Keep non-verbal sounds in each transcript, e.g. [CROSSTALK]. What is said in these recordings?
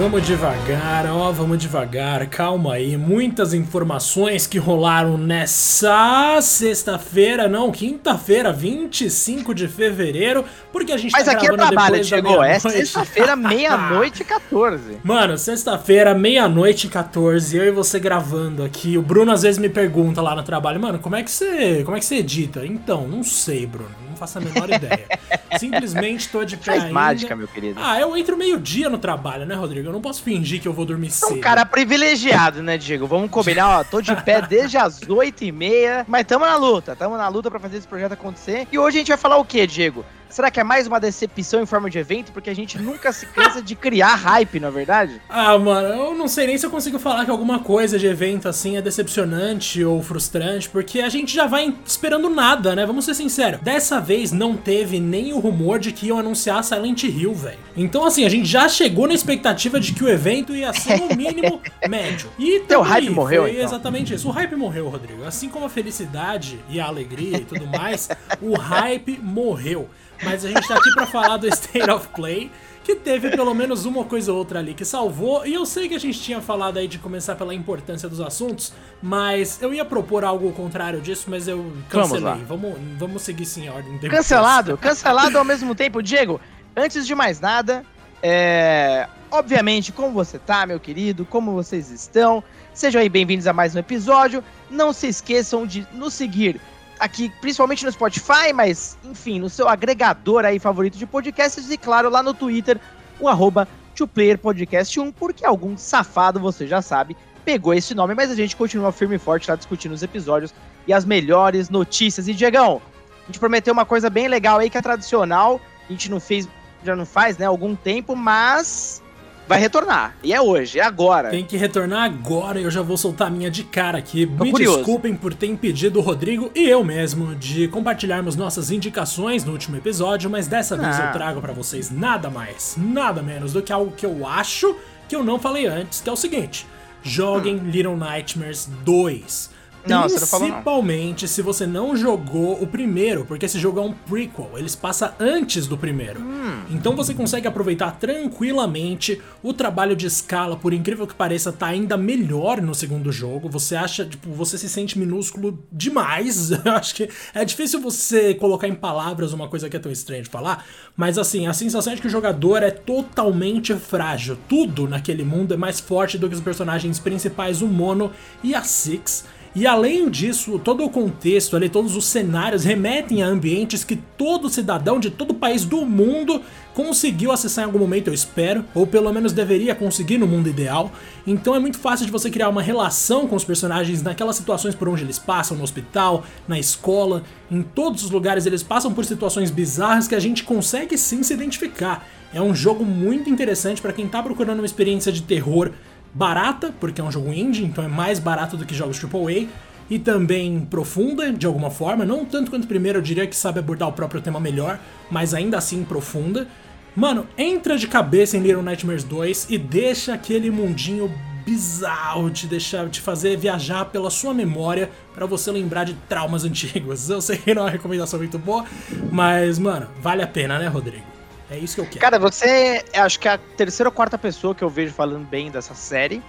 vamos devagar, ó, vamos devagar, calma aí. Muitas informações que rolaram nessa sexta-feira, não, quinta-feira, 25 de fevereiro, porque a gente Mas tá aqui é gravando trabalho, chegou. É sexta-feira, [LAUGHS] meia-noite e 14. Mano, sexta-feira, meia-noite e 14, eu e você gravando aqui. O Bruno às vezes me pergunta lá no trabalho, mano, como é que você, como é que você edita? Então, não sei, Bruno, faço a menor ideia. [LAUGHS] Simplesmente tô de pé Faz ainda. mágica, meu querido. Ah, eu entro meio-dia no trabalho, né, Rodrigo? Eu não posso fingir que eu vou dormir É cedo. um cara privilegiado, né, Diego? Vamos combinar, ó. Tô de pé desde as 8h30, mas tamo na luta. Tamo na luta pra fazer esse projeto acontecer. E hoje a gente vai falar o quê, Diego? Será que é mais uma decepção em forma de evento? Porque a gente nunca se cansa de criar hype, não é verdade? Ah, mano, eu não sei nem se eu consigo falar que alguma coisa de evento assim é decepcionante ou frustrante, porque a gente já vai esperando nada, né? Vamos ser sinceros. Dessa vez não teve nem o rumor de que iam anunciar Silent Hill, velho. Então, assim, a gente já chegou na expectativa de que o evento ia ser no [LAUGHS] mínimo médio. E Teu hype aí, morreu, foi então. exatamente isso. O hype morreu, Rodrigo. Assim como a felicidade e a alegria e tudo mais, o hype morreu. Mas a gente tá aqui pra falar do State of Play, que teve pelo menos uma coisa ou outra ali que salvou. E eu sei que a gente tinha falado aí de começar pela importância dos assuntos, mas eu ia propor algo contrário disso, mas eu cancelei. lá. Vamos, vamos, seguir sim a ordem. depois. Cancelado, cancelado ao mesmo tempo. Diego, antes de mais nada, é... obviamente, como você tá, meu querido? Como vocês estão? Sejam aí bem-vindos a mais um episódio. Não se esqueçam de nos seguir aqui, principalmente no Spotify, mas, enfim, no seu agregador aí favorito de podcasts e, claro, lá no Twitter, o arroba TwoPlayerPodcast1, porque algum safado, você já sabe, pegou esse nome, mas a gente continua firme e forte lá discutindo os episódios e as melhores notícias. E, Diegão, a gente prometeu uma coisa bem legal aí que é tradicional. A gente não fez, já não faz, né, algum tempo, mas vai retornar. E é hoje, é agora. Tem que retornar agora e eu já vou soltar a minha de cara aqui. Tô Me curioso. desculpem por ter impedido o Rodrigo e eu mesmo de compartilharmos nossas indicações no último episódio, mas dessa vez Ah. eu trago pra vocês nada mais, nada menos do que algo que eu acho que eu não falei antes, que é o seguinte: joguem Little Nightmares 2. Não, você não falou não. Principalmente se você não jogou o primeiro, porque esse jogo é um prequel, eles passam antes do primeiro. Hum. Então você consegue aproveitar tranquilamente o trabalho de escala, por incrível que pareça, tá ainda melhor no segundo jogo. Você acha, tipo, você se sente minúsculo demais. [LAUGHS] Eu acho que é difícil você colocar em palavras uma coisa que é tão estranha de falar, mas assim, a sensação é de que o jogador é totalmente frágil. Tudo naquele mundo é mais forte do que os personagens principais, o Mono e a Six. E além disso, todo o contexto ali, todos os cenários remetem a ambientes que todo cidadão de todo país do mundo conseguiu acessar em algum momento, eu espero, ou pelo menos deveria conseguir no mundo ideal. Então é muito fácil de você criar uma relação com os personagens naquelas situações por onde eles passam, no hospital, na escola, em todos os lugares eles passam por situações bizarras que a gente consegue sim se identificar. É um jogo muito interessante para quem tá procurando uma experiência de terror barata, porque é um jogo indie, então é mais barato do que jogos AAA, e também profunda de alguma forma, não tanto quanto o primeiro, eu diria que sabe abordar o próprio tema melhor, mas ainda assim profunda. Mano, entra de cabeça em Little Nightmares 2 e deixa aquele mundinho bizarro te deixar te fazer viajar pela sua memória pra você lembrar de traumas [LAUGHS] antigos. Eu sei que não é uma recomendação muito boa, mas mano, vale a pena, né, Rodrigo? É isso que eu quero. Cara, você é, acho que é a terceira ou quarta pessoa que eu vejo falando bem dessa série.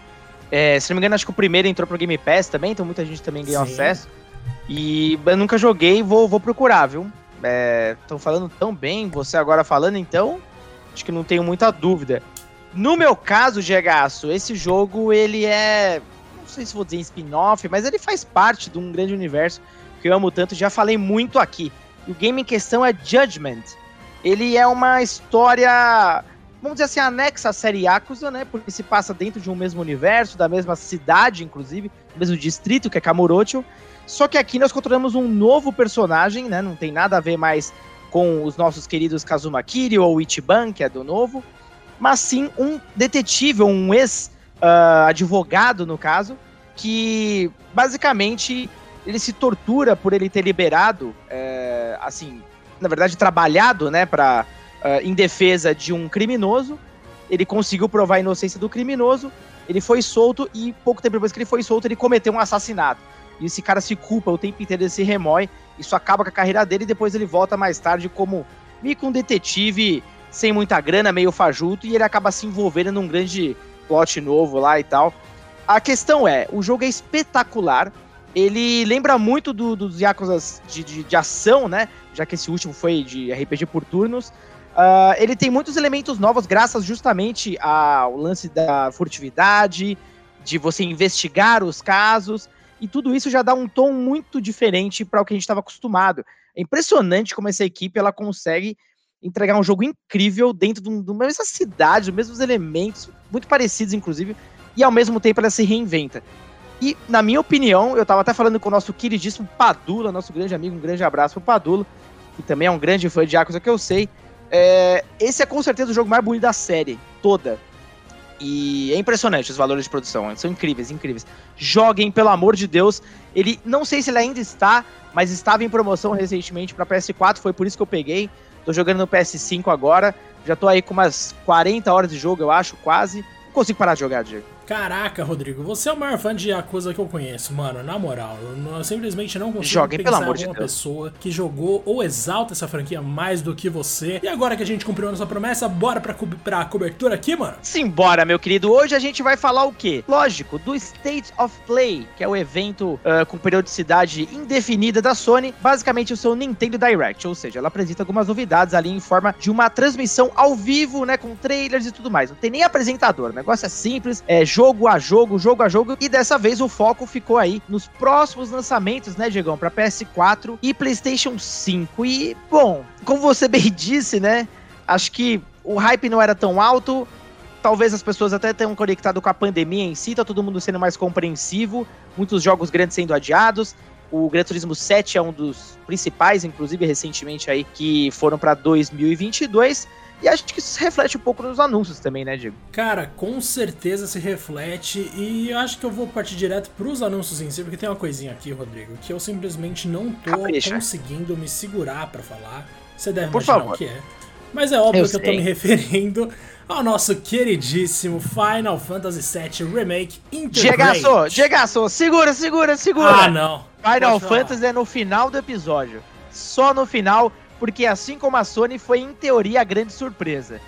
É, se não me engano, acho que o primeiro entrou pro Game Pass também, então muita gente também ganhou Sim. acesso. E eu nunca joguei, vou, vou procurar, viu? Estão falando tão bem, você agora falando, então acho que não tenho muita dúvida. No meu caso, Gegaço, esse jogo ele é. Não sei se vou dizer spin-off, mas ele faz parte de um grande universo que eu amo tanto, já falei muito aqui. O game em questão é Judgment. Ele é uma história, vamos dizer assim, anexa à série Yakuza, né? Porque se passa dentro de um mesmo universo, da mesma cidade, inclusive, do mesmo distrito, que é Kamurocho. Só que aqui nós controlamos um novo personagem, né? Não tem nada a ver mais com os nossos queridos Kazuma Kiryu ou Ichiban, que é do novo, mas sim um detetive, um ex-advogado, no caso, que basicamente ele se tortura por ele ter liberado, é, assim, na verdade, trabalhado, né, pra, eh, em defesa de um criminoso. Ele conseguiu provar a inocência do criminoso. Ele foi solto e pouco tempo depois que ele foi solto, ele cometeu um assassinato. E esse cara se culpa o tempo inteiro, ele se remói. Isso acaba com a carreira dele e depois ele volta mais tarde como meio que um detetive sem muita grana, meio fajuto, e ele acaba se envolvendo num grande plot novo lá e tal. A questão é, o jogo é espetacular, ele lembra muito do, dos Yakuza de, de, de, ação, né? Já que esse último foi de RPG por turnos. Uh, ele tem muitos elementos novos, graças justamente ao lance da furtividade, de você investigar os casos, e tudo isso já dá um tom muito diferente para o que a gente estava acostumado. É impressionante como essa equipe ela consegue entregar um jogo incrível dentro de, de uma mesma cidade, dos mesmos elementos, muito parecidos, inclusive, e ao mesmo tempo ela se reinventa. E, na minha opinião, eu estava até falando com o nosso queridíssimo Padula, nosso grande amigo, um grande abraço pro Padula, que também é um grande fã de Yakuza que eu sei. É, esse é com certeza o jogo mais bonito da série toda. E é impressionante os valores de produção, são incríveis, incríveis. Joguem, pelo amor de Deus. Ele, não sei se ele ainda está, mas estava em promoção recentemente para PS4, foi por isso que eu peguei. Tô jogando no PS5 agora. Já tô aí com umas 40 horas de jogo, eu acho, quase. Não consigo parar de jogar, Diego. Caraca, Rodrigo, você é o maior fã de Yakuza que eu conheço, mano. Na moral, eu, eu simplesmente não consigo Joguem, pensar pelo amor em alguma de pessoa que jogou ou exalta essa franquia mais do que você. E agora que a gente cumpriu a nossa promessa, bora pra, co pra cobertura aqui, mano? Simbora, meu querido. Hoje a gente vai falar o quê? Lógico, do State of Play, que é o evento uh, com periodicidade indefinida da Sony, basicamente o seu Nintendo Direct, ou seja, ela apresenta algumas novidades ali em forma de uma transmissão ao vivo, né, com trailers e tudo mais. Não tem nem apresentador, o negócio é simples, é jogo a jogo, jogo a jogo, e dessa vez o foco ficou aí nos próximos lançamentos, né, Diegão, para PS4 e PlayStation 5. E, bom, como você [LAUGHS] bem disse, né, acho que o hype não era tão alto, talvez as pessoas até tenham conectado com a pandemia em si, tá todo mundo sendo mais compreensivo, muitos jogos grandes sendo adiados. O Gran Turismo 7 é um dos principais, inclusive recentemente aí, que foram para 2022. E acho que isso se reflete um pouco nos anúncios também, né, Diego? Cara, com certeza se reflete e acho que eu vou partir direto pros anúncios em si, porque tem uma coisinha aqui, Rodrigo, que eu simplesmente não tô Capricha. conseguindo me segurar pra falar. Você deve Por imaginar favor. o que é. Mas é óbvio Eu que eu tô sei. me referindo ao nosso queridíssimo Final Fantasy VII Remake Integrate. Diegaço, Diegaço, segura, segura, segura. Ah, não. Final Pode falar. Fantasy é no final do episódio. Só no final, porque assim como a Sony, foi em teoria a grande surpresa.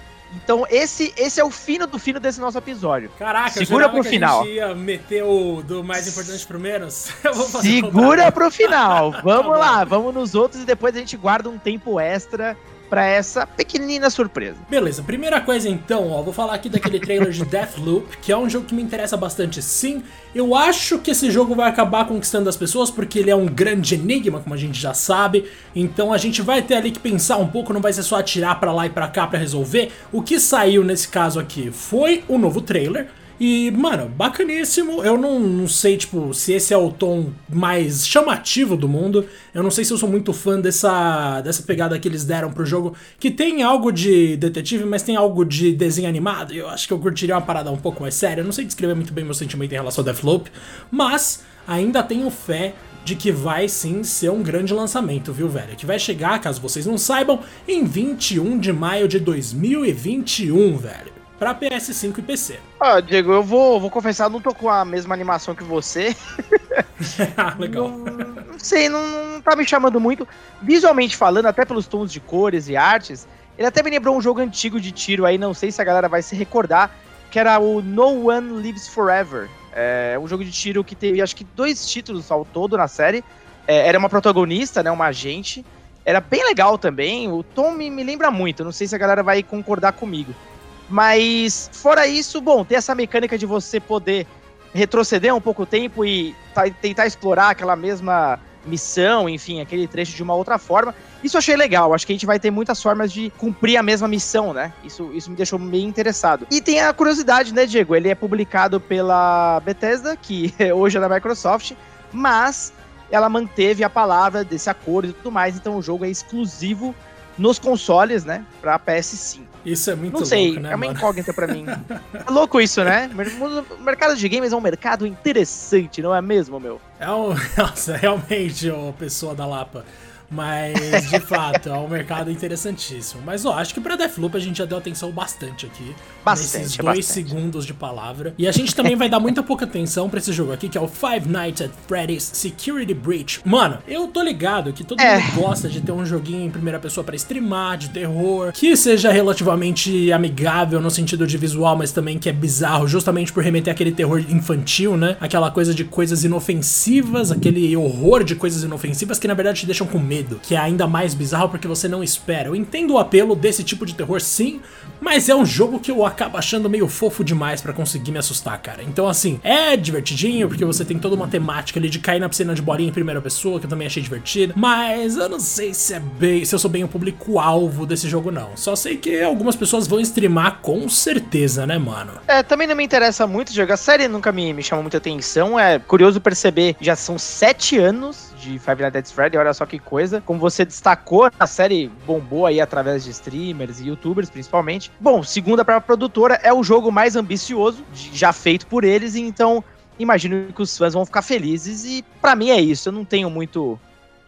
Então esse, esse é o fino do fino desse nosso episódio. Caraca, Segura eu pro que final. a gente ia meter o do mais importante pro menos. [LAUGHS] Segura pro final. [LAUGHS] Vamos Tá lá, vamos nos outros e depois a gente guarda um tempo extra pra essa pequenina surpresa. Beleza, primeira coisa então, ó, vou falar aqui daquele trailer de [LAUGHS] Deathloop, que é um jogo que me interessa bastante sim. Eu acho que esse jogo vai acabar conquistando as pessoas, porque ele é um grande enigma, como a gente já sabe. Então a gente vai ter ali que pensar um pouco, não vai ser só atirar pra lá e pra cá pra resolver. O que saiu nesse caso aqui foi o novo trailer. E, mano, bacaníssimo. Eu não, não sei, tipo, se esse é o tom mais chamativo do mundo. Eu não sei se eu sou muito fã dessa, dessa pegada que eles deram pro jogo, que tem algo de detetive, mas tem algo de desenho animado. Eu acho que eu curtiria uma parada um pouco mais séria. Eu não sei descrever muito bem meu sentimento em relação ao Deathloop, mas ainda tenho fé de que vai sim ser um grande lançamento, viu, velho? Que vai chegar, caso vocês não saibam, em 21 de maio de 2021, velho. Pra PS5 e PC. Ó, [LAUGHS] Diego, eu vou, vou confessar, não tô com a mesma animação que você. [LAUGHS] Legal. Não, não sei, não, não tá me chamando muito. Visualmente falando, até pelos tons de cores e artes, ele até me lembrou um jogo antigo de tiro aí, não sei se a galera vai se recordar, que era o No One Lives Forever. É um jogo de tiro que teve, acho que, dois títulos ao todo na série. É, era uma protagonista, né, uma agente. Era bem legal também, o tom me, me lembra muito, não sei se a galera vai concordar comigo. Mas, fora isso, bom, tem essa mecânica de você poder retroceder um pouco o tempo e ta- tentar explorar aquela mesma missão, enfim, aquele trecho de uma outra forma. Isso eu achei legal, acho que a gente vai ter muitas formas de cumprir a mesma missão, né? Isso, isso me deixou meio interessado. E tem a curiosidade, né, Diego? Ele é publicado pela Bethesda, que [LAUGHS] hoje é da Microsoft, mas ela manteve a palavra desse acordo e tudo mais, então o jogo é exclusivo nos consoles, né, pra PS5. Isso é muito Não sei, louco, né, é uma mano? incógnita pra mim. [LAUGHS] É louco isso, né? O mercado de games é um mercado interessante, não é mesmo, meu? É um... [LAUGHS] Nossa, realmente, ô pessoa da Lapa. Mas, de fato, é um mercado interessantíssimo. Mas, ó, acho que pra Deathloop a gente já deu atenção bastante aqui. Bastante, nesses dois bastante. segundos de palavra. E a gente também vai dar muita pouca atenção pra esse jogo aqui, que é o Five Nights at Freddy's Security Breach. Mano, eu tô ligado que todo É. mundo gosta de ter um joguinho em primeira pessoa pra streamar, de terror, que seja relativamente amigável no sentido de visual, mas também que é bizarro, justamente por remeter aquele terror infantil, né? Aquela coisa de coisas inofensivas, aquele horror de coisas inofensivas que na verdade te deixam com medo, que é ainda mais bizarro porque você não espera. Eu entendo o apelo desse tipo de terror, sim, mas é um jogo que eu acabo achando meio fofo demais pra conseguir me assustar, cara. Então, assim, é divertidinho, porque você tem toda uma temática ali de cair na piscina de bolinha em primeira pessoa, que eu também achei divertido. Mas eu não sei se é bem. se eu sou bem o público-alvo desse jogo, não. Só sei que algumas pessoas vão streamar com certeza, né, mano? É, também não me interessa muito jogar. A série nunca me, me chamou muita atenção. É curioso perceber, já são sete anos de Five Nights at Freddy, olha só que coisa. Como você destacou, a série bombou aí através de streamers e youtubers, principalmente. Bom, segundo a própria produtora, é o jogo mais ambicioso já feito por eles, então imagino que os fãs vão ficar felizes e pra mim é isso. Eu não tenho muito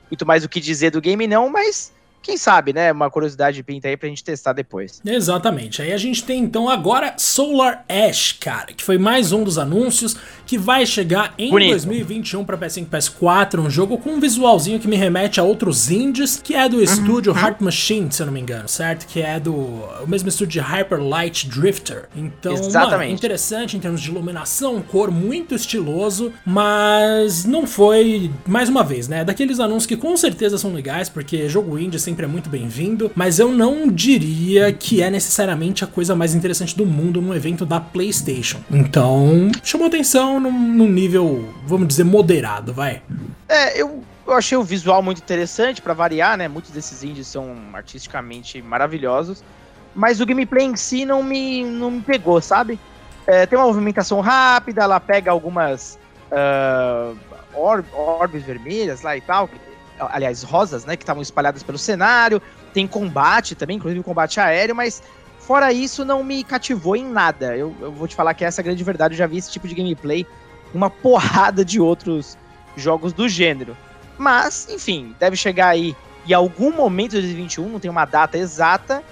muito mais o que dizer do game não, mas quem sabe, né? Uma curiosidade pinta aí pra gente testar depois. Exatamente. Aí a gente tem então agora Solar Ash, cara, que foi mais um dos anúncios que vai chegar em Bonito. 2021 para PS5 e PS4, um jogo com um visualzinho que me remete a outros indies, que é do estúdio Heart Machine, se eu não me engano, certo? Que é do o mesmo estúdio de Hyper Light Drifter. Então, mano, Exatamente. interessante em termos de iluminação, cor muito estiloso, mas não foi, mais uma vez, né? Daqueles anúncios que com certeza são legais, porque jogo indie sempre é muito bem-vindo, mas eu não diria que é necessariamente a coisa mais interessante do mundo num evento da PlayStation. Então, chamou atenção num, num nível, vamos dizer, moderado, vai. É, eu, eu achei o visual muito interessante, pra variar, né? Muitos desses indies são artisticamente maravilhosos. Mas o gameplay em si não me, não me pegou, sabe? É, tem uma movimentação rápida, ela pega algumas or- orbes vermelhas lá e tal. que- aliás, rosas, né? Que estavam espalhadas pelo cenário. Tem combate também, inclusive combate aéreo, mas fora isso não me cativou em nada. Eu, eu vou te falar que essa é a grande verdade. Eu já vi esse tipo de gameplay uma porrada de outros jogos do gênero. Mas, enfim, deve chegar aí em algum momento de 2021, não tem uma data exata.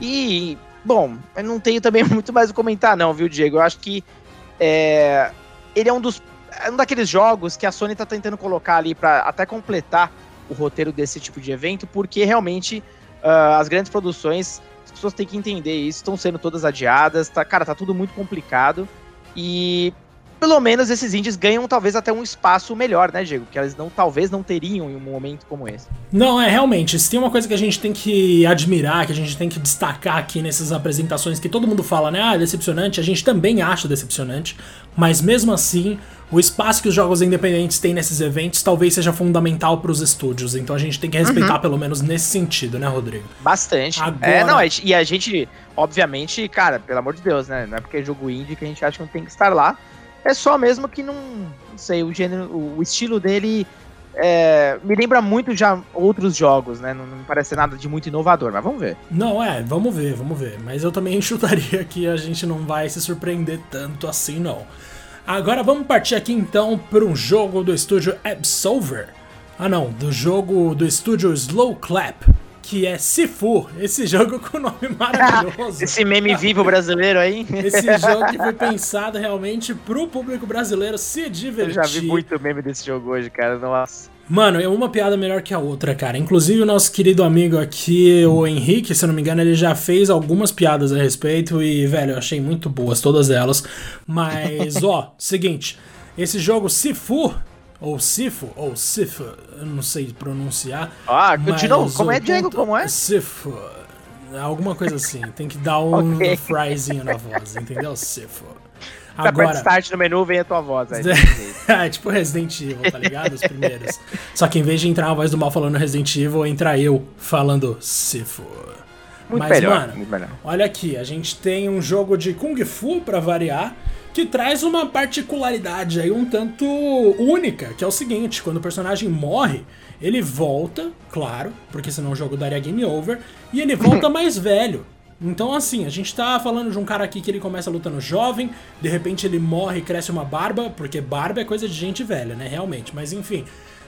E, bom, eu não tenho também [LAUGHS] muito mais o comentar, não, viu, Diego? Eu acho que é, ele é um dos. É um daqueles jogos que a Sony tá tentando colocar ali para até completar o roteiro desse tipo de evento, porque realmente ah, as grandes produções, as pessoas têm que entender isso, estão sendo todas adiadas, tá, cara, tá tudo muito complicado. E pelo menos esses indies ganham talvez até um espaço melhor, né, Diego? Que eles não, talvez não teriam em um momento como esse. Não, é realmente, se tem uma coisa que a gente tem que admirar, que a gente tem que destacar aqui nessas apresentações, que todo mundo fala, né, ah, é decepcionante, a gente também acha decepcionante, mas mesmo assim, o espaço que os jogos independentes têm nesses eventos talvez seja fundamental para os estúdios, então a gente tem que respeitar pelo menos nesse sentido, né, Rodrigo? Bastante. Agora- É, não, e a gente, obviamente, cara, pelo amor de Deus, né? Não é porque é jogo indie que a gente acha que não tem que estar lá. É só mesmo que não. Não sei, o gênero, o, estilo dele é, me lembra muito já outros jogos, né? Não, não parece nada de muito inovador, mas vamos ver. Não, é, vamos ver, vamos ver. Mas eu também [LAUGHS] chutaria que a gente não vai se surpreender tanto assim, não. Agora vamos partir aqui então para um jogo do estúdio Absolver. Ah não, do jogo do estúdio Slow Clap, que é Sifu, esse jogo com nome [LAUGHS] maravilhoso. Esse meme vivo brasileiro aí. Esse [LAUGHS] jogo que foi pensado realmente pro público brasileiro se Eu divertir. já vi muito meme desse jogo hoje, cara. Nossa. Mano, é uma piada melhor que a outra, cara. Inclusive, o nosso querido amigo aqui, o Henrique, se eu não me engano, ele já fez algumas piadas a respeito e, velho, eu achei muito boas todas elas. Mas, [LAUGHS] ó, seguinte, esse jogo Sifu, ou Sifu, ou Sifu, eu não sei pronunciar. Ah, de novo, como é, Diego? Como é? Sifu. Alguma coisa assim, tem que dar um [LAUGHS] Ok. fryzinho na voz, entendeu? Sifu. Tá aperta start no menu, vem a tua voz aí. [LAUGHS] é tipo Resident Evil, tá ligado? Os primeiros. Só que em vez de entrar a voz do mal falando Resident Evil, entra eu falando Sifu. Muito Mas, melhor, mano, muito melhor. olha aqui, a gente tem um jogo de Kung Fu pra variar, que traz uma particularidade aí um tanto única, que é o seguinte, quando o personagem morre, ele volta, claro, porque senão o jogo daria game over, e ele volta [LAUGHS] mais velho. Então, assim, a gente tá falando de um cara aqui que ele começa lutando jovem, de repente ele morre e cresce uma barba, porque barba é coisa de gente velha, né? Realmente. Mas enfim,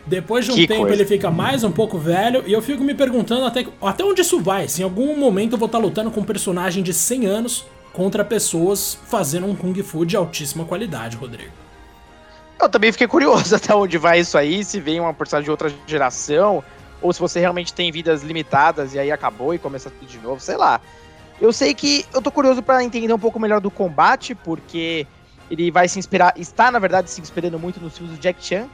Depois de um Que tempo coisa. ele fica mais um pouco velho e eu fico me perguntando até, até onde isso vai. Se em algum momento eu vou estar lutando com um personagem de 100 anos contra pessoas fazendo um Kung Fu de altíssima qualidade, Rodrigo. Eu também fiquei curioso [LAUGHS] até onde vai isso aí, se vem uma personagem de outra geração, ou se você realmente tem vidas limitadas e aí acabou e começa tudo de novo, sei lá. Eu sei que eu tô curioso pra entender um pouco melhor do combate, porque ele vai se inspirar, está na verdade se inspirando muito nos filmes do Jack Chan,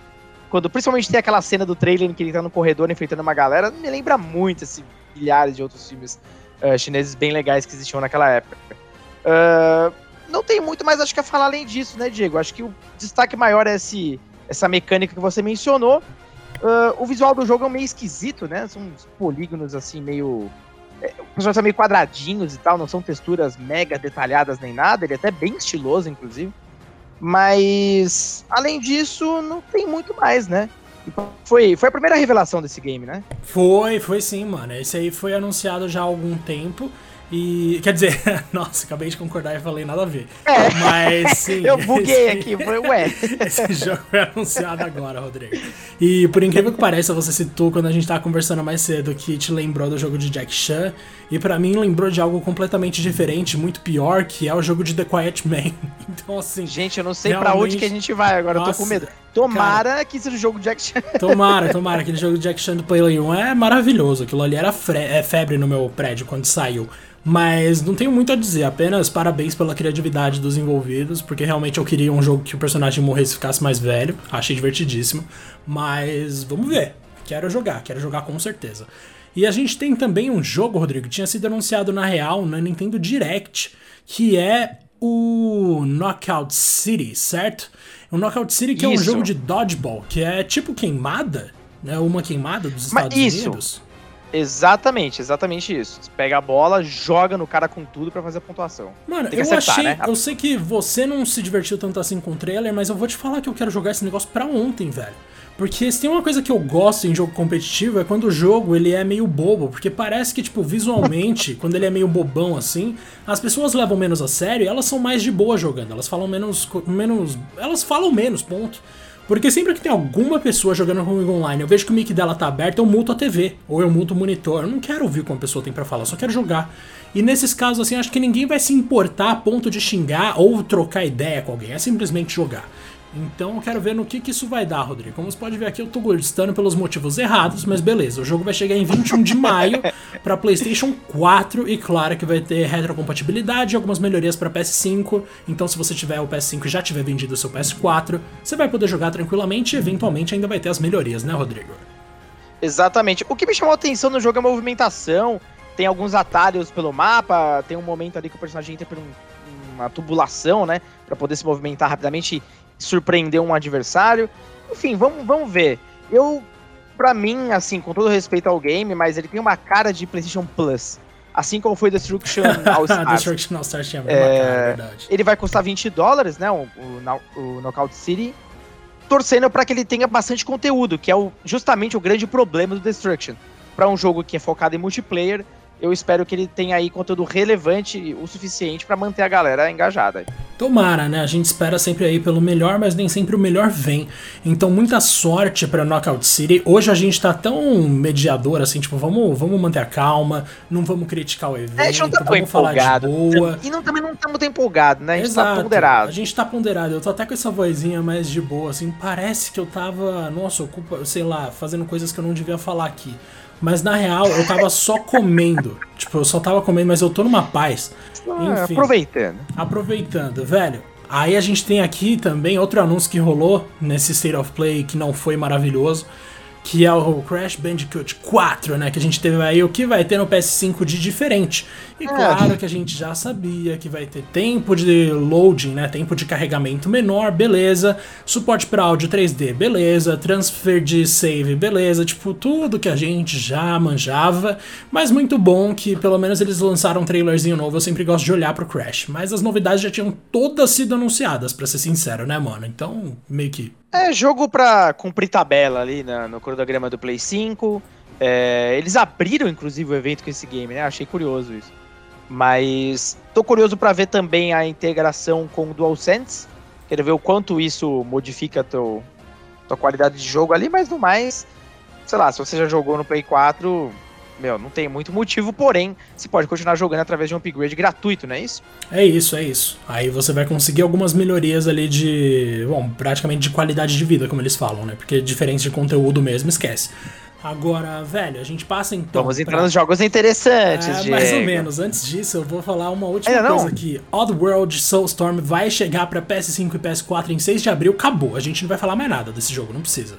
quando principalmente tem aquela cena do trailer em que ele tá no corredor enfrentando uma galera, me lembra muito esses milhares de outros filmes eh, chineses bem legais que existiam naquela época. Ah, não tem muito mais, acho que a falar além disso, né, Diego? Acho que o destaque maior é esse, essa mecânica que você mencionou. Ah, o visual do jogo é meio esquisito, né? São uns polígonos assim, meio. É, os personagens são meio quadradinhos e tal, não são texturas mega detalhadas nem nada. Ele é até bem estiloso, inclusive. Mas, além disso, não tem muito mais, né? Foi, foi a primeira revelação desse game, né? Foi, foi sim, mano. Esse aí foi anunciado já há algum tempo. E. Quer dizer, [LAUGHS] nossa, acabei de concordar e falei nada a ver. É. Mas [LAUGHS] sim. Eu buguei esse- aqui, foi [LAUGHS] ué. Esse jogo foi anunciado agora, Rodrigo. E por incrível que pareça, você citou quando a gente tava conversando mais cedo que te lembrou do jogo de Jack Chan. E pra mim lembrou de algo completamente diferente, muito pior, que é o jogo de The Quiet Man. Então, assim, Gente, eu não sei pra Realmente- onde que a gente vai agora, eu tô Nossa, com medo. Tomara que seja o jogo Jack Chan. tomara, tomara. Aquele jogo de Jack Chan do Play 1 é maravilhoso. Aquilo ali era fre- é febre no meu prédio quando saiu. Mas não tenho muito a dizer, apenas parabéns pela criatividade dos envolvidos, porque realmente eu queria um jogo que o personagem morresse e ficasse mais velho. Achei divertidíssimo. Mas vamos ver. Quero jogar, quero jogar com certeza. E a gente tem também um jogo, Rodrigo, que tinha sido anunciado na real na Nintendo Direct, que é o Knockout City, certo? O Knockout City que é um Isso. jogo de dodgeball, que é tipo queimada, né? Uma queimada dos Mas Estados isso. Unidos. Exatamente, exatamente isso. Você pega a bola, joga no cara com tudo pra fazer a pontuação. Mano, eu acertar, achei. né? Eu sei que você não se divertiu tanto assim com o trailer, mas eu vou te falar que eu quero jogar esse negócio pra ontem, velho. Porque se tem uma coisa que eu gosto em jogo competitivo é quando o jogo ele é meio bobo, porque parece que, tipo, visualmente, [LAUGHS] quando ele é meio bobão assim, as pessoas levam menos a sério e elas são mais de boa jogando. Elas falam menos. menos elas falam menos, ponto. Porque sempre que tem alguma pessoa jogando comigo online, eu vejo que o mic dela tá aberto, eu muto a TV, ou eu muto o monitor. Eu não quero ouvir o que uma pessoa tem pra falar, eu só quero jogar. E nesses casos, assim, acho que ninguém vai se importar a ponto de xingar ou trocar ideia com alguém, é simplesmente jogar. Então eu quero ver no que, que isso vai dar, Rodrigo. Como você pode ver aqui, eu tô gostando pelos motivos errados, mas beleza. O jogo vai chegar em 21 de maio [LAUGHS] para PlayStation 4 e claro que vai ter retrocompatibilidade e algumas melhorias para PS5. Então se você tiver o PS5 e já tiver vendido o seu PS4, você vai poder jogar tranquilamente e eventualmente ainda vai ter as melhorias, né, Rodrigo? Exatamente. O que me chamou a atenção no jogo é a movimentação. Tem alguns atalhos pelo mapa, tem um momento ali que o personagem entra por um- uma tubulação, né? Pra poder se movimentar rapidamente surpreender um adversário. Enfim, vamos, vamos ver. Eu, pra mim, assim, com todo respeito ao game, mas ele tem uma cara de PlayStation Plus. Assim como foi Destruction [LAUGHS] All Stars. Destruction All Stars tinha É, cara, é verdade. Ele vai custar 20 dólares, né? O, o, o Knockout City. Torcendo para que ele tenha bastante conteúdo, que é o, justamente o grande problema do Destruction. Para um jogo que é focado em multiplayer, eu espero que ele tenha aí conteúdo relevante o suficiente para manter a galera engajada. Tomara, né? A gente espera sempre aí pelo melhor, mas nem sempre o melhor vem. Então, muita sorte pra Knockout City. Hoje a gente tá tão mediador assim, tipo, vamos, vamos manter a calma, não vamos criticar o evento, É, a gente não tá tão vamos falar empolgado. boa. E não, também não estamos tão empolgados, né? A gente tá Exato. ponderado. A gente tá ponderado. Eu tô até com essa vozinha mais de boa, assim. Parece que eu tava, nossa, ocupa, sei lá, fazendo coisas que eu não devia falar aqui. Mas na real, eu tava só comendo. tipo, eu só tava comendo, mas eu tô numa paz. Ah, Enfim. aproveitando. Aproveitando, velho. Aí a gente tem aqui também outro anúncio que rolou nesse State of Play que não foi maravilhoso, que é o Crash Bandicoot 4, né? Que a gente teve aí o que vai ter no PS5 de diferente. E É. claro que a gente já sabia que vai ter tempo de loading, né? Tempo de carregamento menor, beleza. Suporte para áudio 3D, beleza. Transfer de save, beleza. Tipo, tudo que a gente já manjava. Mas muito bom que pelo menos eles lançaram um trailerzinho novo. Eu sempre gosto de olhar pro Crash. Mas as novidades já tinham todas sido anunciadas, pra ser sincero, né, mano? Então, meio que É jogo pra cumprir tabela ali na- no cronograma do Play 5. É, eles abriram, inclusive, o evento com esse game, né? Achei curioso isso. Mas tô curioso pra ver também a integração com o DualSense. Quero ver o quanto isso modifica teu, sua qualidade de jogo ali, mas no mais, sei lá, se você já jogou no Play 4, meu, não tem muito motivo, porém, você pode continuar jogando através de um upgrade gratuito, não é isso? É isso, é isso. Aí você vai conseguir algumas melhorias ali de. Bom, praticamente de qualidade de vida, como eles falam, né? Porque diferença de conteúdo mesmo, esquece. Agora, velho, a gente passa então. Vamos entrar pra... nos jogos interessantes, é, Mais ou menos. Antes disso, eu vou falar uma última é, coisa aqui. Oddworld Soulstorm vai chegar para PS5 e PS4 em 6 de abril. Acabou. A gente não vai falar mais nada desse jogo, não precisa.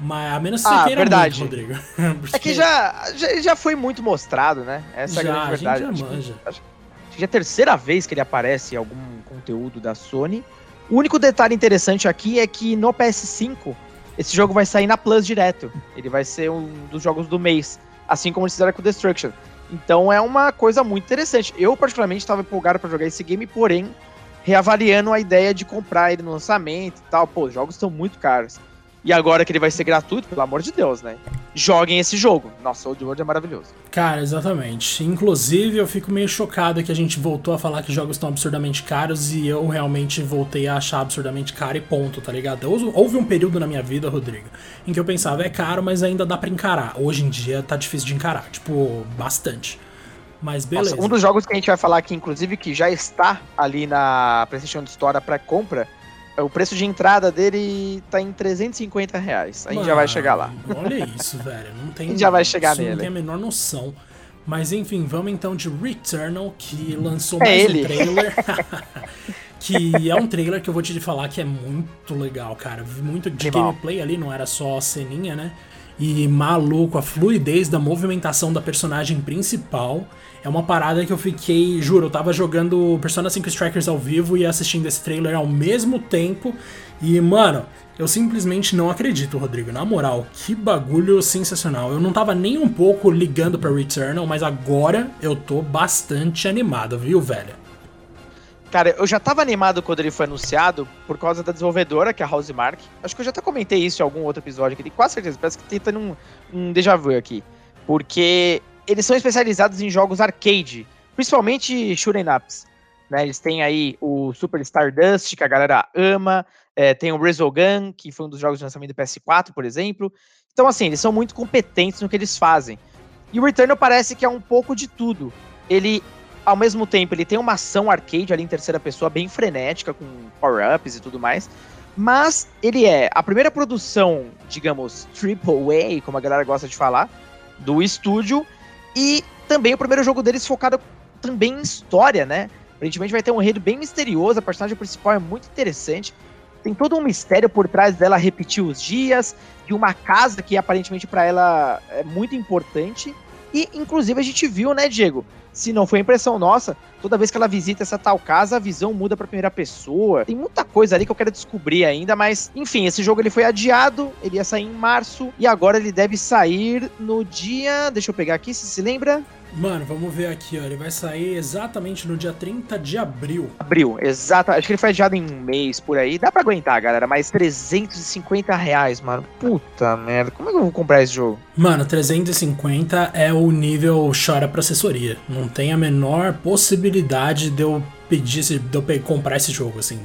Mas a menos que ah, você queira verdade. muito, Rodrigo. Porque... [LAUGHS] É que já, já, já, foi muito mostrado, né? Essa já, é a grande verdade. A gente já manja. Acho, acho que é a terceira vez que ele aparece em algum conteúdo da Sony. O único detalhe interessante aqui é que no PS5 esse jogo vai sair na Plus direto. Ele vai ser um dos jogos do mês, assim como eles fizeram com Destruction. Então é uma coisa muito interessante. Eu, particularmente, estava empolgado para jogar esse game, porém, reavaliando a ideia de comprar ele no lançamento e tal. Pô, os jogos estão muito caros. E agora que ele vai ser gratuito, pelo amor de Deus, né? Joguem esse jogo. Nossa, o World é maravilhoso. Cara, exatamente. Inclusive, eu fico meio chocado que a gente voltou a falar que jogos estão absurdamente caros e eu realmente voltei a achar absurdamente caro e ponto, tá ligado? Houve um período na minha vida, Rodrigo, em que eu pensava, é caro, mas ainda dá para encarar. Hoje em dia tá difícil de encarar, tipo, bastante. Mas beleza. Nossa, um dos jogos que a gente vai falar aqui, inclusive, que já está ali na PlayStation Store para compra, o preço de entrada dele tá em 350 reais. A gente Mano, já vai chegar lá. Olha [LAUGHS] isso, velho. Não tem, a gente já vai chegar nele. Não tem a menor noção. Mas enfim, vamos então de Returnal, que lançou é mais ele. um trailer. [LAUGHS] que é um trailer que eu vou te falar que é muito legal, cara. Muito de gameplay ali, não era só ceninha, né? E maluco, a fluidez da movimentação da personagem principal é uma parada que eu fiquei, juro, eu tava jogando Persona 5 Strikers ao vivo e assistindo esse trailer ao mesmo tempo. E, mano, eu simplesmente não acredito, Rodrigo. Na moral, que bagulho sensacional. Eu não tava nem um pouco ligando pra Returnal, mas agora eu tô bastante animado, viu, velho? Cara, eu já tava animado quando ele foi anunciado por causa da desenvolvedora, que é a Housemark. Acho que eu já até comentei isso em algum outro episódio aqui, quase certeza. Parece que tem um, um déjà vu aqui. Porque eles são especializados em jogos arcade, principalmente shoot'em ups. Né? Eles têm aí o Super Stardust, que a galera ama, é, tem o Resogun, que foi um dos jogos de lançamento do PS4, por exemplo. Então, assim, eles são muito competentes no que eles fazem. E o Returnal parece que é um pouco de tudo. Ele, ao mesmo tempo, ele tem uma ação arcade ali em terceira pessoa bem frenética, com power-ups e tudo mais. Mas ele é a primeira produção, digamos, triple A, como a galera gosta de falar, do estúdio e também o primeiro jogo deles focado também em história, né? Aparentemente vai ter um enredo bem misterioso, a personagem principal é muito interessante. Tem todo um mistério por trás dela repetir os dias, de uma casa que aparentemente para ela é muito importante. E inclusive a gente viu, né, Diego, se não foi impressão nossa, toda vez que ela visita essa tal casa, a visão muda para primeira pessoa. Tem muita coisa ali que eu quero descobrir ainda, mas enfim, esse jogo ele foi adiado, ele ia sair em março e agora ele deve sair no dia, deixa eu pegar aqui, se se lembra? Mano, vamos ver aqui, ó. Ele vai sair exatamente no dia 30 de abril. Abril, exato. Acho que ele foi adiado em um mês por aí. Dá pra aguentar, galera. Mas 350 reais, mano. Puta merda. Como é que eu vou comprar esse jogo? Mano, 350 é o nível chora pra assessoria. Não tem a menor possibilidade de eu pedir, de eu comprar esse jogo, assim.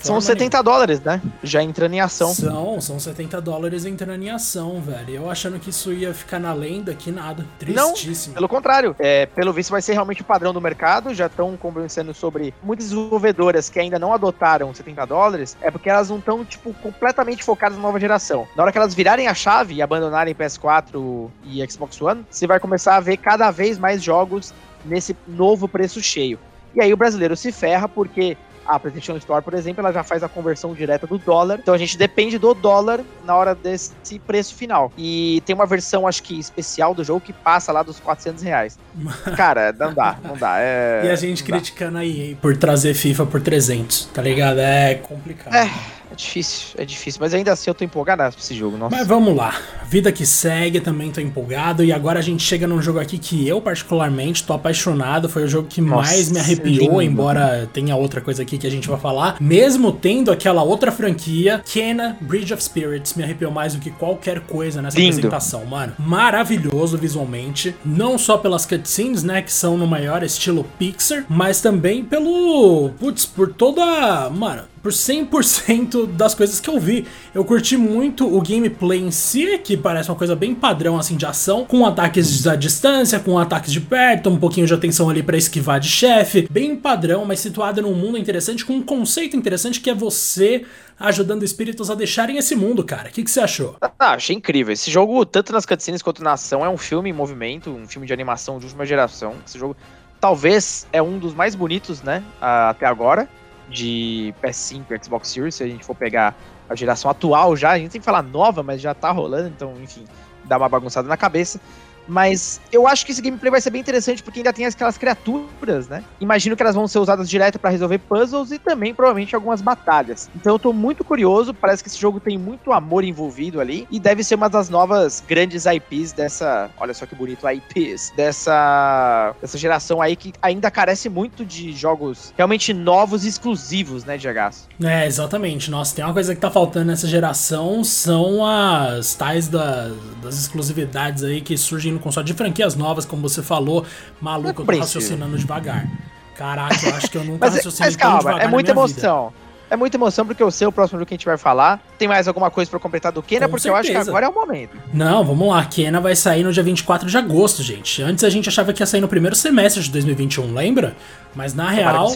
são 70 nenhuma. dólares, né? Já entrando em ação. São, são 70 dólares entrando em ação, velho. Eu achando que isso ia ficar na lenda, que nada. Tristíssimo. Não, pelo contrário. É, pelo visto vai ser realmente o padrão do mercado. Já estão conversando sobre muitas desenvolvedoras que ainda não adotaram 70 dólares. É porque elas não estão, tipo, completamente focadas na nova geração. Na hora que elas virarem a chave e abandonarem PS4 e Xbox One, você vai começar a ver cada vez mais jogos nesse novo preço cheio. E aí o brasileiro se ferra porque a PlayStation Store, por exemplo, ela já faz a conversão direta do dólar. Então a gente depende do dólar na hora desse preço final. E tem uma versão, acho que especial do jogo que passa lá dos 400 reais. [LAUGHS] Cara, não dá, não dá. É, e a gente criticando dá. a EA por trazer FIFA por 300, tá ligado? É complicado. É. É difícil, é difícil. Mas ainda assim eu tô empolgado pra esse jogo, nossa. Mas vamos lá. Vida que segue, também tô empolgado. E agora a gente chega num jogo aqui que eu, particularmente, tô apaixonado. Foi o jogo que nossa, mais me arrepiou, lindo. embora tenha outra coisa aqui que a gente vai falar. Mesmo tendo aquela outra franquia, Kena Bridge of Spirits me arrepiou mais do que qualquer coisa nessa lindo. apresentação, mano. Maravilhoso visualmente. Não só pelas cutscenes, né, que são no maior estilo Pixar, mas também pelo. Putz, por toda. Mano, por 100% das coisas que eu vi. Eu curti muito o gameplay em si, que parece uma coisa bem padrão assim de ação, com ataques à distância, com ataques de perto, um pouquinho de atenção ali para esquivar de chefe, bem padrão, mas situado num mundo interessante com um conceito interessante que é você ajudando espíritos a deixarem esse mundo, cara. O que, que você achou? Ah, achei incrível. Esse jogo, tanto nas cutscenes quanto na ação, é um filme em movimento, um filme de animação de última geração. Esse jogo talvez é um dos mais bonitos, né, até agora, de PS5 e Xbox Series, se a gente for pegar a geração atual já, a gente tem que falar nova, mas já tá rolando, então, enfim, dá uma bagunçada na cabeça. Mas eu acho que esse gameplay vai ser bem interessante porque ainda tem aquelas criaturas, né? Imagino que elas vão ser usadas direto para resolver puzzles e também provavelmente algumas batalhas. Então eu tô muito curioso, parece que esse jogo tem muito amor envolvido ali e deve ser uma das novas grandes IPs dessa, olha só que bonito, IPs dessa dessa geração aí que ainda carece muito de jogos realmente novos e exclusivos, né, Diagaço? É, exatamente. Nossa, tem uma coisa que tá faltando nessa geração são as tais da, das exclusividades aí que surgem no console de franquias novas, como você falou. Maluco, eu tô raciocinando devagar. Caraca, eu acho que eu nunca mas, raciocinei mas calma, é muita emoção. Vida. É muita emoção porque eu sei o próximo jogo que a gente vai falar. Tem mais alguma coisa para completar do Kena? Com porque certeza. eu acho que agora é o momento. Não, vamos lá. Kena vai sair no dia 24 de agosto, gente. Antes a gente achava que ia sair no primeiro semestre de 2021, lembra? Mas na real,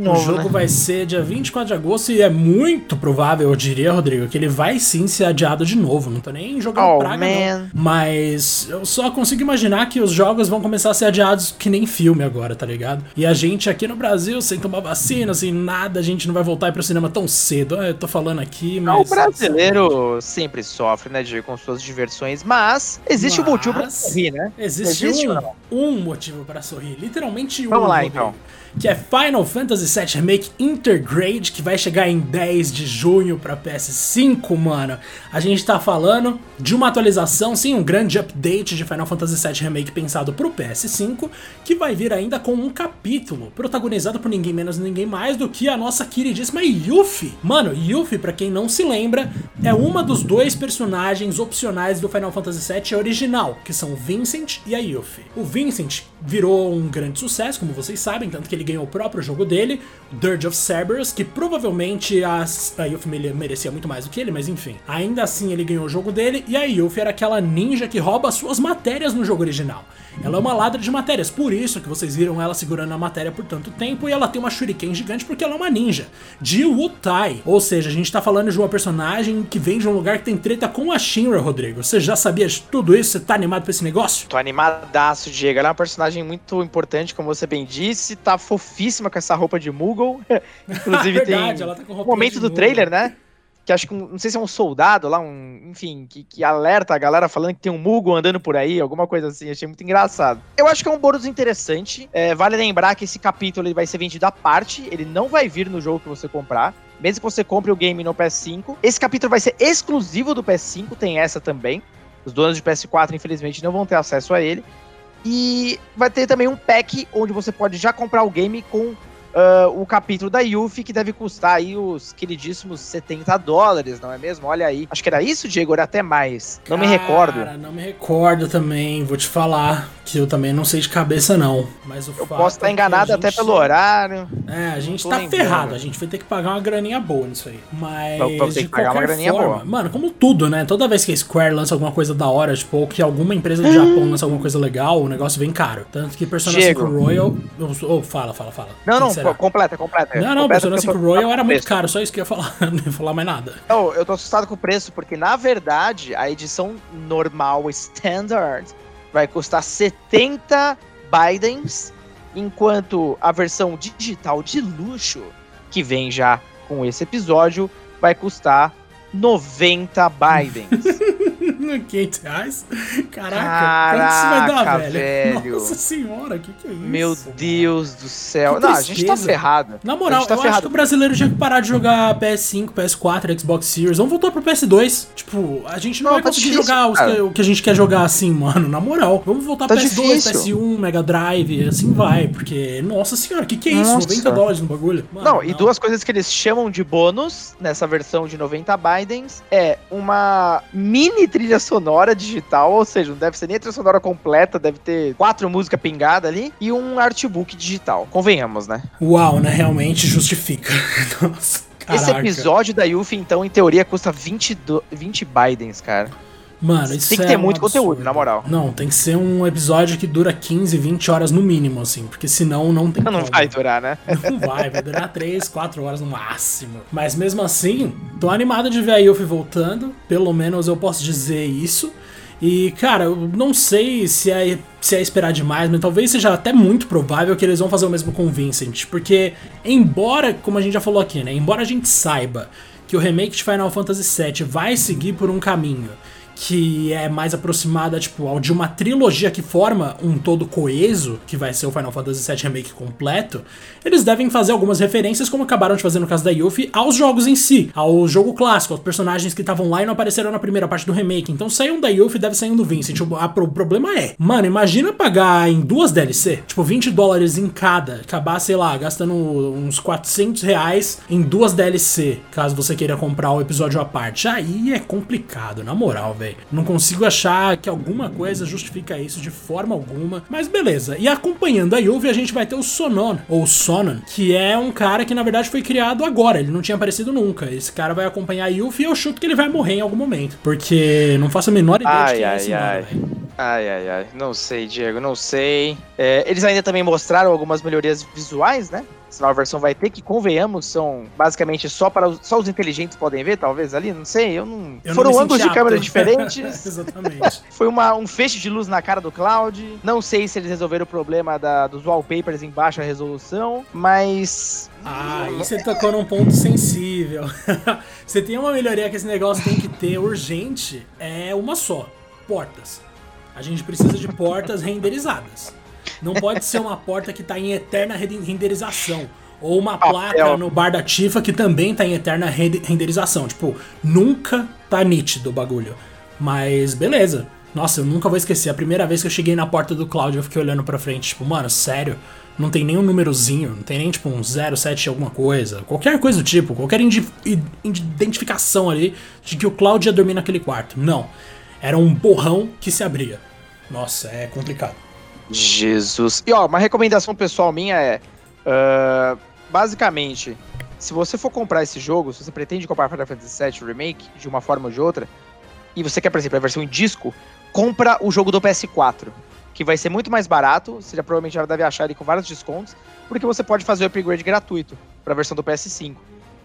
novo, o jogo né? vai ser dia 24 de agosto e é muito provável, eu diria, Rodrigo, que ele vai sim ser adiado de novo. Não tô nem jogando oh, praga, man. não. Mas eu só consigo imaginar que os jogos vão começar a ser adiados que nem filme agora, tá ligado? E a gente aqui no Brasil, sem tomar vacina, sem nada, a gente não vai voltar pro cinema tão cedo. Eu tô falando aqui, mas. o brasileiro sempre sofre, né, de, com suas diversões, mas existe mas... um motivo pra sorrir, né? Existe, existe um, um motivo para sorrir. Literalmente Vamos um. Vamos lá, então que é Final Fantasy VII Remake Intergrade, que vai chegar em 10 de junho para PS5, mano. A gente tá falando de uma atualização, sim, um grande update de Final Fantasy VII Remake pensado pro PS5, que vai vir ainda com um capítulo, protagonizado por ninguém menos ninguém mais do que a nossa queridíssima Yuffie. Mano, Yuffie, para quem não se lembra, é uma dos dois personagens opcionais do Final Fantasy VII original, que são o Vincent e a Yuffie. O Vincent virou um grande sucesso, como vocês sabem, tanto que ele ganhou o próprio jogo dele, Dirge of Cerberus, que provavelmente a, a Yuffie merecia muito mais do que ele, mas enfim. Ainda assim ele ganhou o jogo dele, e a Yuffie era aquela ninja que rouba suas matérias no jogo original. Ela é uma ladra de matérias, por isso que vocês viram ela segurando a matéria por tanto tempo, e ela tem uma shuriken gigante porque ela é uma ninja, de Wutai. Ou seja, a gente tá falando de uma personagem que vem de um lugar que tem treta com a Shinra, Rodrigo. Você já sabia de tudo isso? Você tá animado pra esse negócio? Tô animadaço, Diego. Ela é uma personagem muito importante, como você bem disse, tá fofíssima com essa roupa de Moogle. [LAUGHS] Inclusive [LAUGHS] é verdade, tem ela tá com um momento do trailer, né? que acho que um, não sei se é um soldado lá, um, enfim, que, que alerta a galera falando que tem um Mugo andando por aí, alguma coisa assim, achei muito engraçado. Eu acho que é um bônus interessante. É, vale lembrar que esse capítulo ele vai ser vendido à parte, ele não vai vir no jogo que você comprar. Mesmo que você compre o game no PS5. Esse capítulo vai ser exclusivo do PS5, tem essa também. Os donos de PS4, infelizmente, não vão ter acesso a ele. E vai ter também um pack onde você pode já comprar o game com uh, o capítulo da Yuffie, que deve custar aí os queridíssimos 70 dólares, não é mesmo? Olha aí. Acho que era isso, Diego, era até mais. Não Cara, me recordo. não me recordo também, vou te falar, que eu também não sei de cabeça não. Mas o eu posso estar é enganado até pelo horário. É, a gente tá lembrando. ferrado, a gente vai ter que pagar uma graninha boa nisso aí. Mas vou ter que pagar uma graninha forma, boa. Mano, como tudo, né? Toda vez que a Square lança alguma coisa da hora, tipo, ou que alguma empresa de Japão lança alguma coisa legal, o negócio vem caro. Tanto que Persona 5 Royal, oh, fala, fala, fala. Não, não, completa, completa. Não, não, completa Persona 5 Royal era muito caro, só isso que eu ia falar, [LAUGHS] não ia falar mais nada. Não, eu tô assustado com o preço, porque na verdade a edição normal, standard, vai custar 70 Bidens, enquanto a versão digital de luxo, que vem já com esse episódio, vai custar 90 Bidens. [LAUGHS] 500 reais? Caraca, Caraca quanto isso vai dar, velho? velho? Nossa senhora, o que, que é isso? Meu Deus do céu. Não, a gente tá ferrado. Na moral, tá eu ferrado. acho que o brasileiro tinha que parar de jogar PS5, PS4, Xbox Series. Vamos voltar pro PS2. Tipo, a gente não, não vai tá conseguir difícil, jogar que, o que a gente quer jogar assim, mano. Na moral. Vamos voltar tá pro PS2, difícil. PS1, Mega Drive, assim vai. Porque, nossa senhora, o que, que é isso? Nossa. 90 dólares no bagulho? Mano, não, não, e duas coisas que eles chamam de bônus nessa versão de 90 É uma mini trilha sonora digital, ou seja, não deve ser nem a trilha sonora completa, deve ter quatro músicas pingadas ali e um artbook digital. Convenhamos, né? Uau, né? Realmente justifica. [LAUGHS] Nossa. Esse episódio da Yuffie, então, em teoria, custa 20, do... 20 Bidens, cara. Mano, isso Tem que é ter um muito absurdo. conteúdo, na moral. Não, tem que ser um episódio que dura 15, 20 horas no mínimo, assim, porque senão não tem Não como. vai durar, né? [LAUGHS] Não vai, vai durar 3, 4 horas no máximo. Mas mesmo assim, tô animado de ver a Yuffie voltando. Pelo menos eu posso dizer isso. E, cara, eu não sei se é, se é esperar demais, mas talvez seja até muito provável que eles vão fazer o mesmo com o Vincent. Porque, embora, como a gente já falou aqui, né? Embora a gente saiba que o remake de Final Fantasy VII vai seguir por um caminho que é mais aproximada, tipo, ao de uma trilogia que forma um todo coeso, que vai ser o Final Fantasy VII Remake completo, eles devem fazer algumas referências, como acabaram de fazer no caso da Yuffie, aos jogos em si, ao jogo clássico, aos personagens que estavam lá e não apareceram na primeira parte do remake. Então saiam da Yuffie deve sair um do Vincent. O, a- o problema é, mano, imagina pagar em duas DLC, tipo 20 dólares em cada, acabar, sei lá, gastando uns 400 reais em duas DLC, caso você queira comprar o episódio à parte. Aí é complicado, na moral, velho. Não consigo achar que alguma coisa justifica isso de forma alguma, mas beleza. E acompanhando a Yuffie, a gente vai ter o Sonon, ou Sonon, que é um cara que na verdade foi criado agora, ele não tinha aparecido nunca. Esse cara vai acompanhar a Yuffie e eu chuto que ele vai morrer em algum momento, porque não faço a menor ideia de Ai, quem é ai, esse ai. mano, velho. Ai, ai, ai. Não sei, Diego, não sei. É, eles ainda também mostraram algumas melhorias visuais, né? Essa nova versão vai ter, que convenhamos, são basicamente só para os, só os inteligentes podem ver, talvez ali, não sei, eu não. Eu não Foram me ângulos de câmera diferentes. [LAUGHS] Exatamente. [LAUGHS] Foi uma, um feixe de luz na cara do Cloud. Não sei se eles resolveram o problema da, dos wallpapers em baixa resolução, mas. Ah, e você tocou num ponto sensível. [LAUGHS] você tem uma melhoria que esse negócio tem que ter urgente, é uma só: portas. A gente precisa de portas renderizadas. Não pode ser uma porta que tá em eterna rende- renderização. Ou uma Papel. placa no bar da Tifa que também tá em eterna rende- renderização. Tipo, nunca tá nítido o bagulho. Mas beleza. Nossa, eu nunca vou esquecer. A primeira vez que eu cheguei na porta do Cloud, eu fiquei olhando pra frente, tipo, mano, sério? Não tem nem um númerozinho, não tem nem tipo um 07 alguma coisa. Qualquer coisa do tipo, qualquer identificação ali de que o Cloud ia dormir naquele quarto. Não. Era um borrão que se abria. Nossa, é complicado. Jesus. E ó, uma recomendação pessoal minha é. ah, basicamente, se você for comprar esse jogo, se você pretende comprar Final Fantasy VII Remake de uma forma ou de outra, e você quer, por exemplo, a versão em disco, compra o jogo do PS4. Que vai ser muito mais barato, você já provavelmente já deve achar ele com vários descontos, porque você pode fazer o upgrade gratuito para a versão do PS5.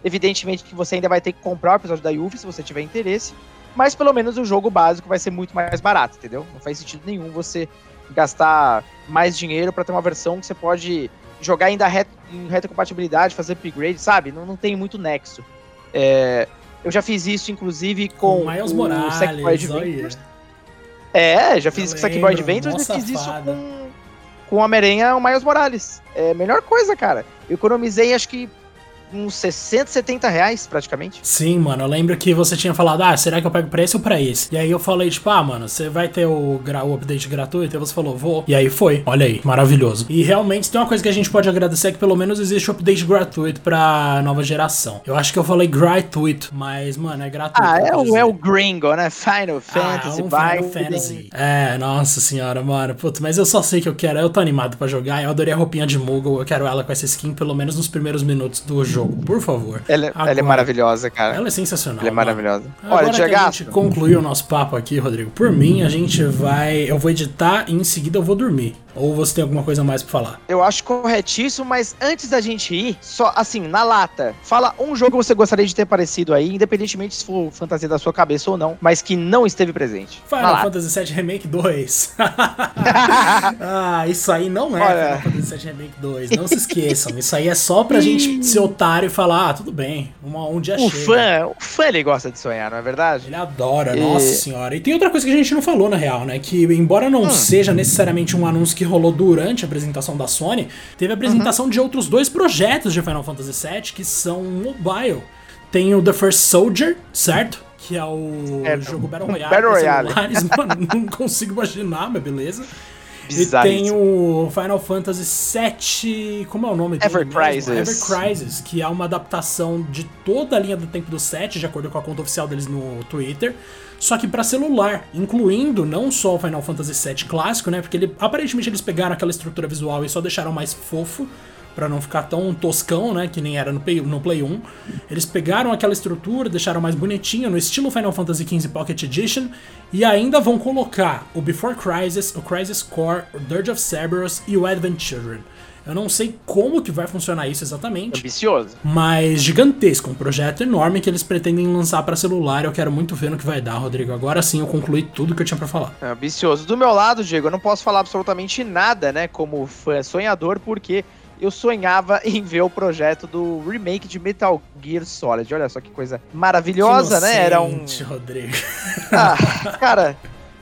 Evidentemente que você ainda vai ter que comprar o episódio da Yuffie se você tiver interesse, mas pelo menos o jogo básico vai ser muito mais barato, entendeu? Não faz sentido nenhum você gastar mais dinheiro para ter uma versão que você pode jogar ainda ret em retrocompatibilidade, fazer upgrade, sabe? Não, não tem muito nexo. É, eu já fiz isso, inclusive, com Miles o Morales, Sackboy Adventures. É, já fiz Eu isso com Sackboy Adventures e fiz isso com, com o Homem-Aranha o Miles Morales. É a melhor coisa, cara. Eu economizei, acho que, uns 60, 70 reais, praticamente. Sim, mano, eu lembro que você tinha falado, ah, será que eu pego pra esse ou pra esse? E aí eu falei, tipo, ah, mano, você vai ter o, o update gratuito? E você falou, vou. E aí foi. Olha aí, maravilhoso. E realmente tem uma coisa que a gente pode agradecer é que pelo menos existe o update gratuito pra nova geração. Eu acho que eu falei gratuito, mas, mano, é gratuito. Ah, é o, é o Gringo, né? Final Ah, Fantasy, um Final. Fantasy. É, nossa senhora, mano. Puta, mas eu só sei que eu quero. Eu tô animado pra jogar. Eu adorei a roupinha de Moogle. Eu quero ela com essa skin, pelo menos nos primeiros minutos do jogo. Por favor. Ela, ela é Agora. maravilhosa, cara. Ela é sensacional. Ela é mano. maravilhosa. Agora Olha, que a gente concluiu o nosso papo aqui, Rodrigo, por mim, a gente vai. Eu vou editar e em seguida eu vou dormir. Ou você tem alguma coisa mais pra falar? eu acho corretíssimo, mas antes da gente ir, só assim, na lata, fala um jogo que você gostaria de ter aparecido aí, independentemente se for fantasia da sua cabeça ou não, mas que não esteve presente. Na Final. Fantasy VII Remake 2. [LAUGHS] ah, isso aí não é Olha. Final Fantasy VII Remake 2. Não se esqueçam. Isso aí é só pra gente ser otário e falar, ah, tudo bem. uma- um dia O chega. fã, o fã ele gosta de sonhar, não é verdade? Ele adora, E- nossa senhora. E tem outra coisa que a gente não falou, na real, né? Que, embora não Hum. seja necessariamente um anúncio que rolou durante a apresentação da Sony, teve a apresentação Uhum. de outros dois projetos de Final Fantasy VII que são mobile. Tem o The First Soldier, certo? Que é o Certo. jogo Battle Royale. [LAUGHS] Battle Royale. celulares. [LAUGHS] Mano, não consigo imaginar, mas beleza. E tem o Final Fantasy VII. Como é o nome dele? Ever? Crisis. Ever Crisis, que é uma adaptação de toda a linha do tempo do 7, de acordo com a conta oficial deles no Twitter. Só que pra celular, incluindo não só o Final Fantasy VII clássico, né? Porque ele, aparentemente eles pegaram aquela estrutura visual e só deixaram mais fofo, para não ficar tão toscão, né, que nem era no Play, no Play 1. Eles pegaram aquela estrutura, deixaram mais bonitinho, no estilo Final Fantasy XV Pocket Edition, e ainda vão colocar o Before Crisis, o Crisis Core, o Dirge of Cerberus e o Advent Children. Eu não sei como que vai funcionar isso exatamente. Ambicioso. Mas gigantesco, um projeto enorme que eles pretendem lançar para celular. Eu quero muito ver no que vai dar, Rodrigo. Agora sim eu concluí tudo que eu tinha para falar. É ambicioso. Do meu lado, Diego, eu não posso falar absolutamente nada, né, como fã sonhador, porque eu sonhava [LAUGHS] em ver o projeto do remake de Metal Gear Solid. Olha só que coisa maravilhosa, que né? Era um. Rodrigo. [LAUGHS] Ah, cara,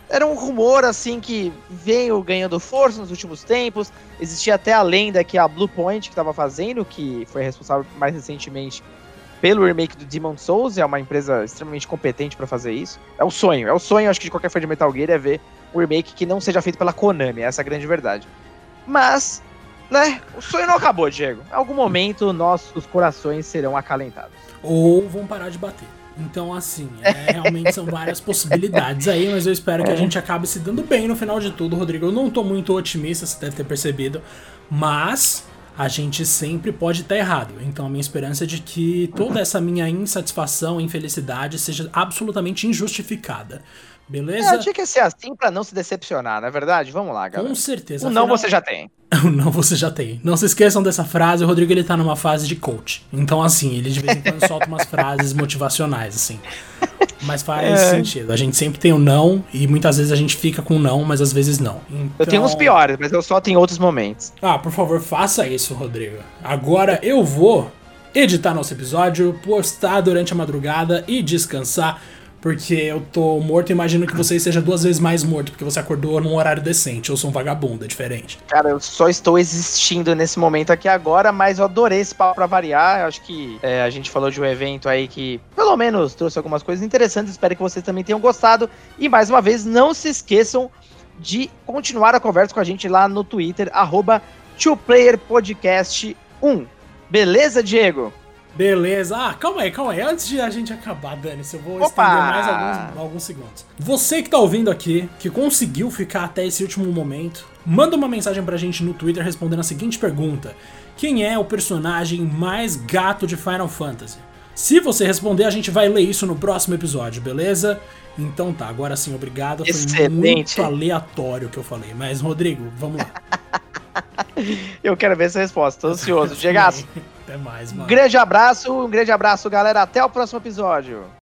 era um rumor assim que veio ganhando força nos últimos tempos. Existia até a lenda que a Bluepoint que estava fazendo, que foi responsável mais recentemente pelo remake do Demon Souls, é uma empresa extremamente competente para fazer isso. É o sonho, é o sonho, acho que de qualquer fã de Metal Gear é ver um remake que não seja feito pela Konami, essa é a grande verdade. Mas, né, o sonho não acabou, Diego. Em algum momento nossos corações serão acalentados. Ou vão parar de bater. Então, assim, é, realmente são várias possibilidades aí, mas eu espero que a gente acabe se dando bem no final de tudo, Rodrigo. Eu não tô muito otimista, você deve ter percebido, mas a gente sempre pode estar errado. Então, a minha esperança é de que toda essa minha insatisfação, infelicidade seja absolutamente injustificada. Beleza? É, tinha que ser assim pra não se decepcionar, não é verdade? Vamos lá, galera. Com certeza. O não você já tem. O [LAUGHS] não você já tem. Não se esqueçam dessa frase, o Rodrigo ele tá numa fase de coach. Então, assim, ele de vez em quando [LAUGHS] solta umas frases motivacionais, assim. Mas faz É. sentido. A gente sempre tem o não, e muitas vezes a gente fica com o não, mas às vezes não. Eu tenho uns Então- piores, mas eu solto em outros momentos. Ah, por favor, faça isso, Rodrigo. Agora eu vou editar nosso episódio, postar durante a madrugada e descansar, porque eu tô morto e imagino que você seja duas vezes mais morto, porque você acordou num horário decente. Eu sou um vagabundo, é diferente. Cara, eu só estou existindo nesse momento aqui agora, mas eu adorei esse papo pra variar. Eu acho que é, a gente falou de um evento aí que, pelo menos, trouxe algumas coisas interessantes. Espero que vocês também tenham gostado. E mais uma vez, não se esqueçam de continuar a conversa com a gente lá no Twitter, arroba 2playerpodcast1. Beleza, Diego? Beleza. Ah, calma aí, calma aí. Antes de a gente acabar, Dani, eu vou Opa! estender mais alguns, alguns segundos. Você que tá ouvindo aqui, que conseguiu ficar até esse último momento, manda uma mensagem pra gente no Twitter respondendo a seguinte pergunta: Quem é o personagem mais gato de Final Fantasy? Se você responder, a gente vai ler isso no próximo episódio, beleza? Então tá, agora sim, obrigado. Foi Excelente. muito aleatório o que eu falei. Mas, Rodrigo, vamos lá. [LAUGHS] Eu quero ver essa resposta, tô ansioso. Diego, [LAUGHS] Até mais, um mano. grande abraço, um grande abraço, galera. Até o próximo episódio.